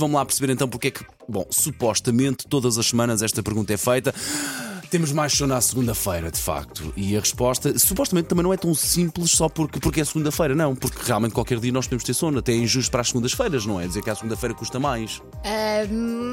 Vamos lá perceber então porque é que, bom, supostamente todas as semanas esta pergunta é feita. Temos mais sono à segunda-feira, de facto. E a resposta, supostamente, também não é tão simples só porque, porque é segunda-feira, não. Porque realmente qualquer dia nós podemos ter sono. Até é injusto para as segundas-feiras, não é? Dizer que a segunda-feira custa mais. Ah,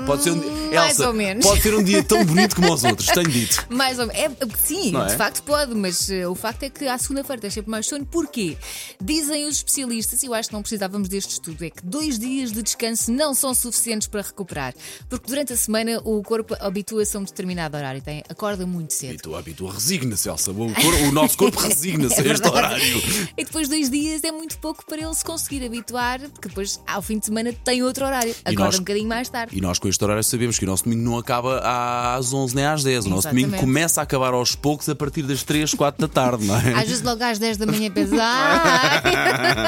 Pode ser um dia. mais Elsa, ou menos. Pode ser um dia tão bonito como os outros, tenho dito. Mais ou menos. É, sim, Não é? de facto pode, mas eh, o facto é que à segunda-feira tens sempre mais sono. Porquê? Dizem os especialistas, e eu acho que não precisávamos deste estudo, é que dois dias de descanso não são suficientes para recuperar. Porque durante a semana o corpo habitua-se a um determinado horário, tem, acorda muito cedo. E tu, habitua, resigna-se, Elsa. O, o nosso corpo resigna-se É a este horário. E depois dois dias é muito pouco para ele se conseguir habituar, porque depois ao fim de semana tem outro horário. Acorda nós- um bocadinho mais tarde. E nós com este horário sabemos que o nosso domingo não acaba às 11 nem às 10. O nosso Exatamente. domingo começa a acabar aos poucos a partir das 3, 4 da tarde, não é? Às vezes logo às 10 da manhã pensa.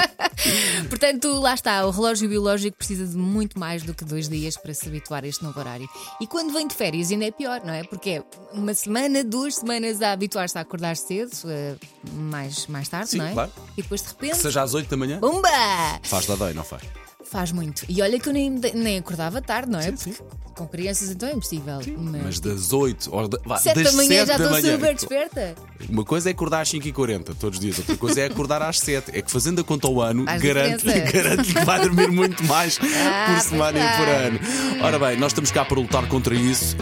Portanto, lá está, o relógio biológico precisa de muito mais do que dois dias para se habituar a este novo horário. E quando vem de férias ainda é pior, não é? Porque é uma semana, duas semanas a habituar-se a acordar cedo, eh, mais, mais tarde, Sim, não é? claro. E depois de repente. Seja às 8 da manhã, Bumba! faz da dói, não faz? Faz muito. E olha que eu nem, nem acordava tarde, não é? Sim, sim. Porque com crianças então é impossível. Mas das 8 ou da, vá, 7 das da manhã 7 já da estou manhã. super desperta. Uma coisa é acordar às 5h40 todos os dias, outra coisa é acordar às 7. É que fazendo a conta ao ano, diferença. garante que vai dormir muito mais Ah, por semana e por vai. ano. Ora bem, nós estamos cá para lutar contra isso.